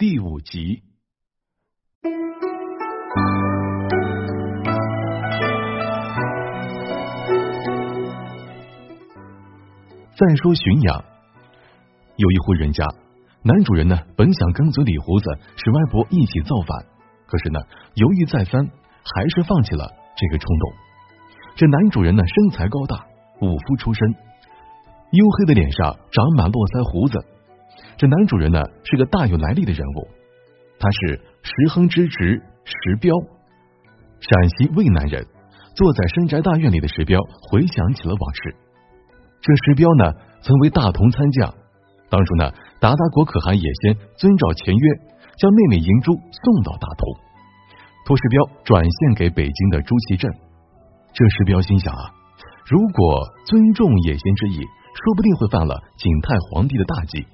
第五集。再说浔阳，有一户人家，男主人呢本想跟随李胡子使外婆一起造反，可是呢犹豫再三，还是放弃了这个冲动。这男主人呢身材高大，武夫出身，黝黑的脸上长满络腮胡子。这男主人呢是个大有来历的人物，他是石亨之侄石彪，陕西渭南人。坐在深宅大院里的石彪回想起了往事。这石彪呢曾为大同参将，当初呢达达国可汗也先遵照前约，将妹妹银珠送到大同，托石彪转献给北京的朱祁镇。这石彪心想啊，如果尊重野先之意，说不定会犯了景泰皇帝的大忌。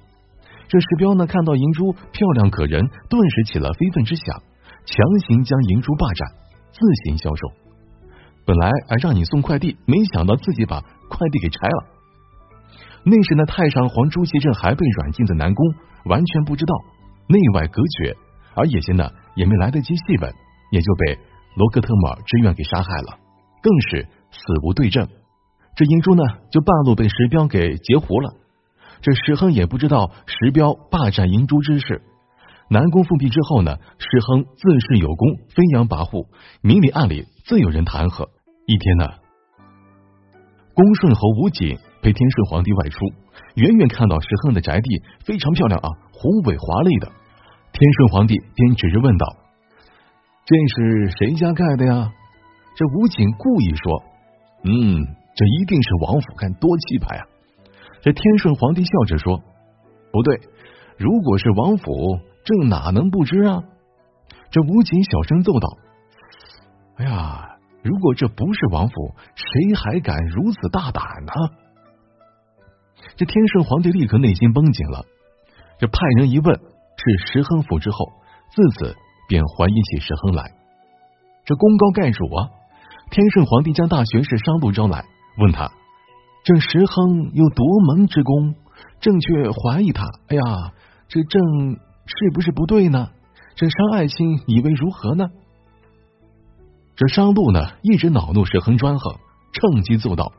这石彪呢，看到银珠漂亮可人，顿时起了非分之想，强行将银珠霸占，自行销售。本来还让你送快递，没想到自己把快递给拆了。那时呢，太上皇朱祁镇还被软禁在南宫，完全不知道内外隔绝，而野心呢也没来得及细问，也就被罗克特尔之愿给杀害了，更是死无对证。这银珠呢，就半路被石彪给截胡了。这石亨也不知道石彪霸占银珠之事。南宫复辟之后呢，石亨自恃有功，飞扬跋扈，明里暗里自有人弹劾。一天呢，恭顺侯吴瑾陪天顺皇帝外出，远远看到石亨的宅地非常漂亮啊，宏伟华丽的。天顺皇帝便指着问道：“这是谁家盖的呀？”这吴瑾故意说：“嗯，这一定是王府，看多气派啊！”这天顺皇帝笑着说：“不对，如果是王府，朕哪能不知啊？”这吴瑾小声奏道：“哎呀，如果这不是王府，谁还敢如此大胆呢？”这天顺皇帝立刻内心绷紧了。这派人一问是石亨府之后，自此便怀疑起石亨来。这功高盖主啊！天顺皇帝将大学士商路招来，问他。这石亨有夺门之功，正却怀疑他。哎呀，这正是不是不对呢？这商爱卿以为如何呢？这商路呢，一直恼怒石亨专横，趁机奏道：“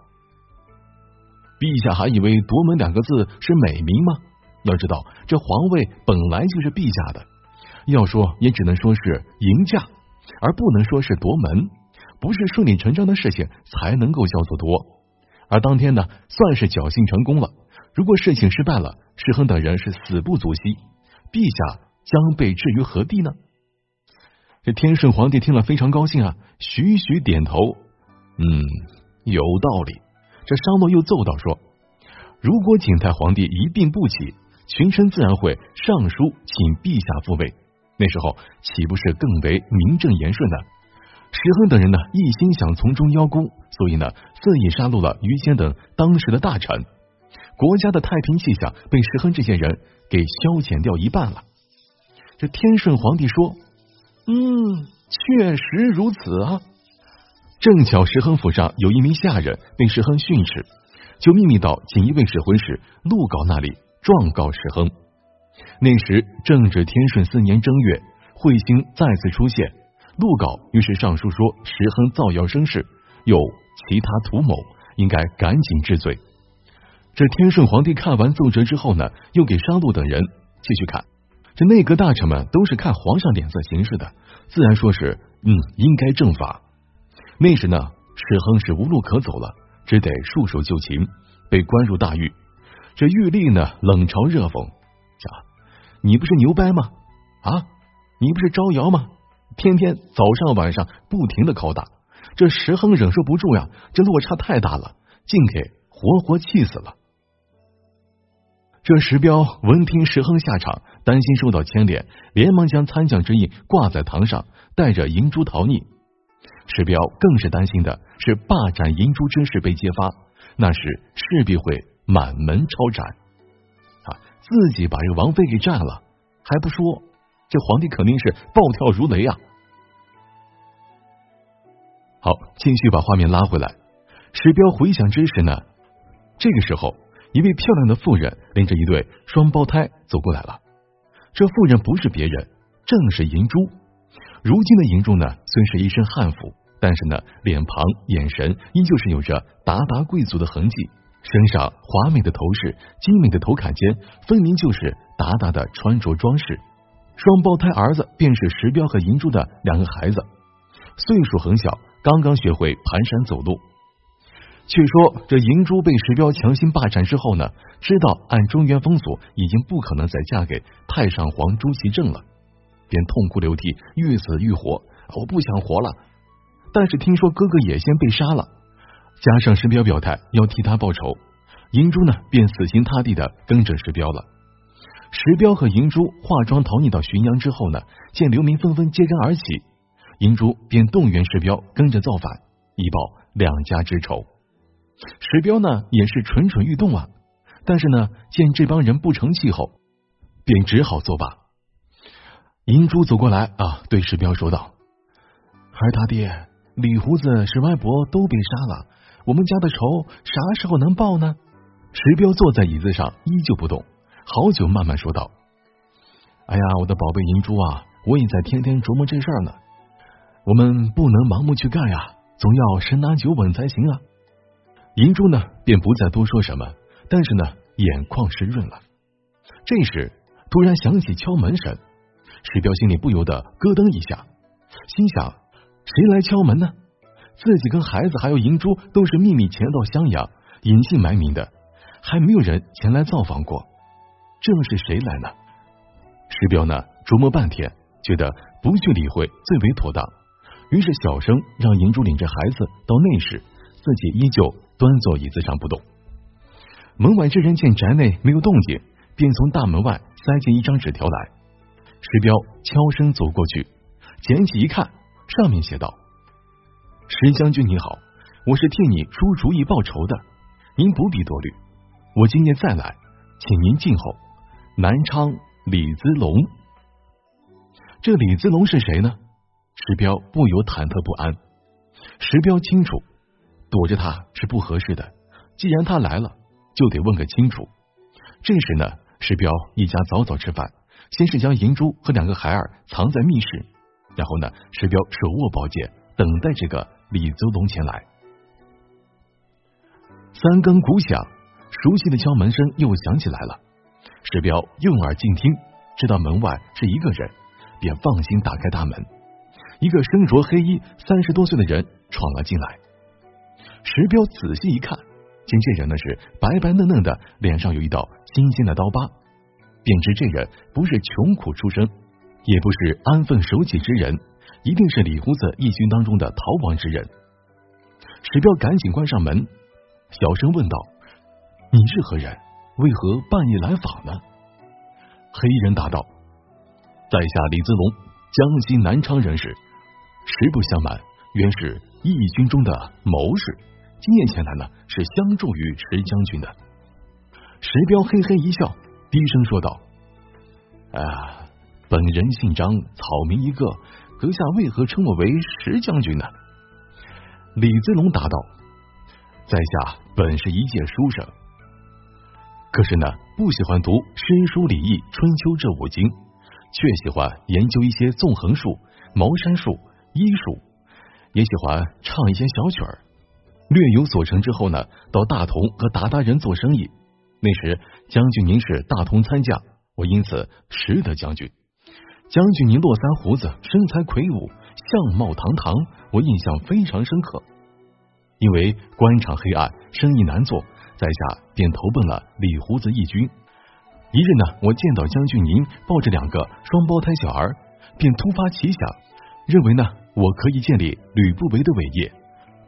陛下还以为夺门两个字是美名吗？要知道，这皇位本来就是陛下的，要说也只能说是迎驾，而不能说是夺门。不是顺理成章的事情，才能够叫做夺。”而当天呢，算是侥幸成功了。如果事情失败了，石亨等人是死不足惜，陛下将被置于何地呢？这天顺皇帝听了非常高兴啊，徐徐点头，嗯，有道理。这商洛又奏道说：“如果景泰皇帝一病不起，群臣自然会上书请陛下复位，那时候岂不是更为名正言顺呢？”石亨等人呢，一心想从中邀功，所以呢，肆意杀戮了于谦等当时的大臣，国家的太平气象被石亨这些人给消遣掉一半了。这天顺皇帝说：“嗯，确实如此啊。”正巧石亨府上有一名下人被石亨训斥，就秘密到锦衣卫使回使陆稿那里状告石亨。那时正值天顺四年正月，彗星再次出现。陆稿于是上书说石亨造谣生事，有其他图谋，应该赶紧治罪。这天顺皇帝看完奏折之后呢，又给商路等人继续看。这内阁大臣们都是看皇上脸色行事的，自然说是嗯应该正法。那时呢，石亨是无路可走了，只得束手就擒，被关入大狱。这狱吏呢冷嘲热讽：“呀，你不是牛掰吗？啊，你不是招摇吗？”天天早上晚上不停的拷打，这石亨忍受不住呀，这落差太大了，竟给活活气死了。这石彪闻听石亨下场，担心受到牵连，连忙将参将之印挂在堂上，带着银珠逃匿。石彪更是担心的是霸占银珠之事被揭发，那时势必会满门抄斩啊！自己把这王妃给占了，还不说，这皇帝肯定是暴跳如雷啊！好，继续把画面拉回来。石彪回想之时呢，这个时候，一位漂亮的妇人领着一对双胞胎走过来了。这妇人不是别人，正是银珠。如今的银珠呢，虽是一身汉服，但是呢，脸庞、眼神依旧是有着达达贵族的痕迹。身上华美的头饰、精美的头坎肩，分明就是达达的穿着装饰。双胞胎儿子便是石彪和银珠的两个孩子，岁数很小，刚刚学会蹒跚走路。却说这银珠被石彪强行霸占之后呢，知道按中原风俗已经不可能再嫁给太上皇朱祁镇了，便痛哭流涕，欲死欲活。我不想活了，但是听说哥哥也先被杀了，加上石彪表态要替他报仇，银珠呢便死心塌地的跟着石彪了。石彪和银珠化妆逃匿到浔阳之后呢，见流民纷纷揭竿而起，银珠便动员石彪跟着造反，以报两家之仇。石彪呢也是蠢蠢欲动啊，但是呢见这帮人不成气候，便只好作罢。银珠走过来啊，对石彪说道：“孩他爹，李胡子、石歪脖都被杀了，我们家的仇啥时候能报呢？”石彪坐在椅子上依旧不动，好久慢慢说道：“哎呀，我的宝贝银珠啊，我也在天天琢磨这事儿呢。我们不能盲目去干呀，总要十拿九稳才行啊。”银珠呢，便不再多说什么，但是呢，眼眶湿润了。这时，突然响起敲门声，石彪心里不由得咯噔一下，心想：谁来敲门呢？自己跟孩子还有银珠都是秘密潜到襄阳，隐姓埋名的，还没有人前来造访过。这是谁来呢？石彪呢，琢磨半天，觉得不去理会最为妥当，于是小声让银珠领着孩子到内室，自己依旧。端坐椅子上不动。门外之人见宅内没有动静，便从大门外塞进一张纸条来。石彪悄声走过去，捡起一看，上面写道：“石将军你好，我是替你出主意报仇的，您不必多虑。我今夜再来，请您静候。南昌李子龙，这李子龙是谁呢？”石彪不由忐忑不安。石彪清楚。躲着他是不合适的，既然他来了，就得问个清楚。这时呢，石彪一家早早吃饭，先是将银珠和两个孩儿藏在密室，然后呢，石彪手握宝剑，等待这个李子龙前来。三更鼓响，熟悉的敲门声又响起来了。石彪用耳静听，知道门外是一个人，便放心打开大门。一个身着黑衣、三十多岁的人闯了进来。石彪仔细一看，见这人呢是白白嫩嫩的，脸上有一道新鲜的刀疤，便知这人不是穷苦出身，也不是安分守己之人，一定是李胡子义军当中的逃亡之人。石彪赶紧关上门，小声问道：“你是何人？为何半夜来访呢？”黑衣人答道：“在下李子龙，江西南昌人士。实不相瞒，原是义军中的谋士。”今夜前来呢，是相助于石将军的。石彪嘿嘿一笑，低声说道：“啊，本人姓张，草民一个，阁下为何称我为石将军呢？”李子龙答道：“在下本是一介书生，可是呢，不喜欢读诗书礼义春秋这五经，却喜欢研究一些纵横术、茅山术、医术，也喜欢唱一些小曲儿。”略有所成之后呢，到大同和达达人做生意。那时将军您是大同参将，我因此识得将军。将军您络腮胡子，身材魁梧，相貌堂堂，我印象非常深刻。因为官场黑暗，生意难做，在下便投奔了李胡子义军。一日呢，我见到将军您抱着两个双胞胎小儿，便突发奇想，认为呢，我可以建立吕不韦的伟业，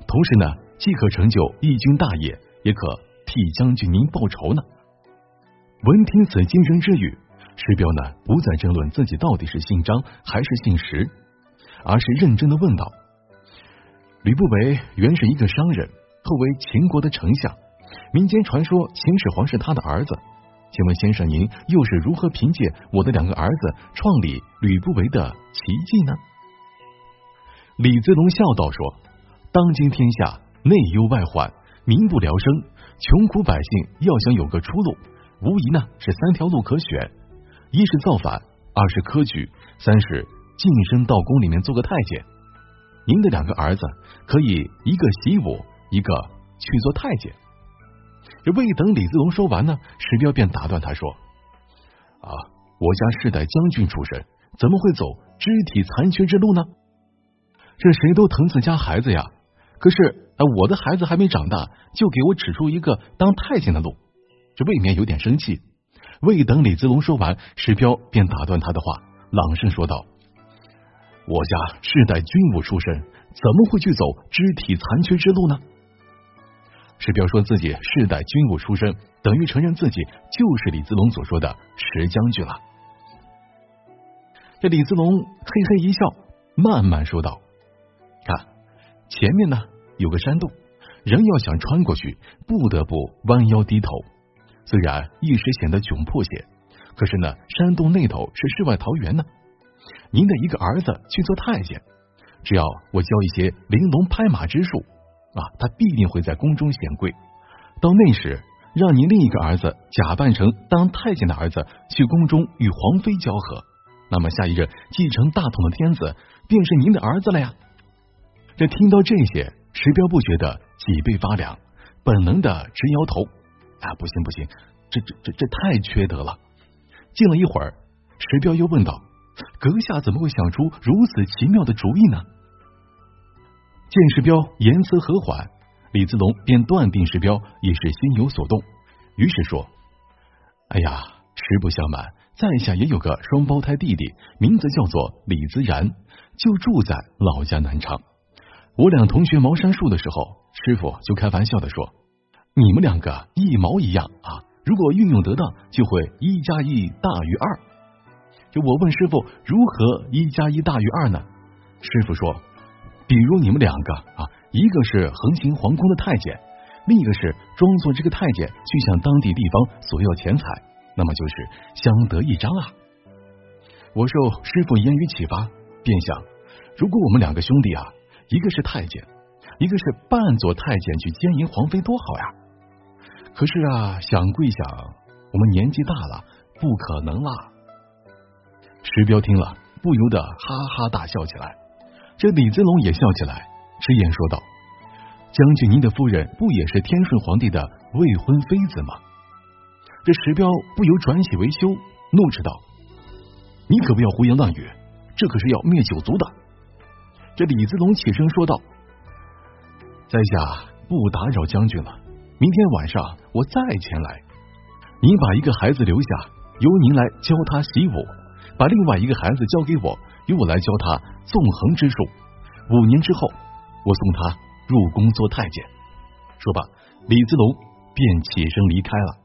同时呢。既可成就义军大业，也可替将军您报仇呢。闻听此惊人之语，石彪呢不再争论自己到底是姓张还是姓石，而是认真的问道：“吕不韦原是一个商人，后为秦国的丞相，民间传说秦始皇是他的儿子。请问先生您又是如何凭借我的两个儿子创立吕不韦的奇迹呢？”李子龙笑道说：“当今天下。”内忧外患，民不聊生，穷苦百姓要想有个出路，无疑呢是三条路可选：一是造反，二是科举，三是晋升到宫里面做个太监。您的两个儿子可以一个习武，一个去做太监。这未等李子龙说完呢，石彪便打断他说：“啊，我家世代将军出身，怎么会走肢体残缺之路呢？这谁都疼自家孩子呀。可是，我的孩子还没长大，就给我指出一个当太监的路，这未免有点生气。”未等李子龙说完，石彪便打断他的话，朗声说道：“我家世代军武出身，怎么会去走肢体残缺之路呢？”石彪说自己世代军武出身，等于承认自己就是李子龙所说的石将军了。这李子龙嘿嘿一笑，慢慢说道：“看，前面呢有个山洞，人要想穿过去，不得不弯腰低头。虽然一时显得窘迫些，可是呢，山洞那头是世外桃源呢。您的一个儿子去做太监，只要我教一些玲珑拍马之术。”啊，他必定会在宫中显贵。到那时，让您另一个儿子假扮成当太监的儿子，去宫中与皇妃交合，那么下一任继承大统的天子便是您的儿子了呀！这听到这些，石彪不觉得脊背发凉，本能的直摇头。啊，不行不行，这这这这太缺德了！静了一会儿，石彪又问道：“阁下怎么会想出如此奇妙的主意呢？”见石彪言辞和缓，李子龙便断定石彪也是心有所动，于是说：“哎呀，实不相瞒，在下也有个双胞胎弟弟，名字叫做李子然，就住在老家南昌。我俩同学茅山术的时候，师傅就开玩笑的说：你们两个一毛一样啊，如果运用得当，就会一加一大于二。就我问师傅，如何一加一大于二呢？师傅说。”比如你们两个啊，一个是横行皇宫的太监，另一个是装作这个太监去向当地地方索要钱财，那么就是相得益彰啊！我受师傅言语启发，便想，如果我们两个兄弟啊，一个是太监，一个是扮作太监去奸淫皇妃，多好呀！可是啊，想归想，我们年纪大了，不可能啦。石彪听了，不由得哈哈大笑起来。这李子龙也笑起来，直言说道：“将军，您的夫人不也是天顺皇帝的未婚妃子吗？”这石彪不由转喜为羞，怒斥道：“你可不要胡言乱语，这可是要灭九族的。”这李子龙起身说道：“在下不打扰将军了，明天晚上我再前来。您把一个孩子留下，由您来教他习武，把另外一个孩子交给我。”由我来教他纵横之术，五年之后，我送他入宫做太监。说罢，李子龙便起身离开了。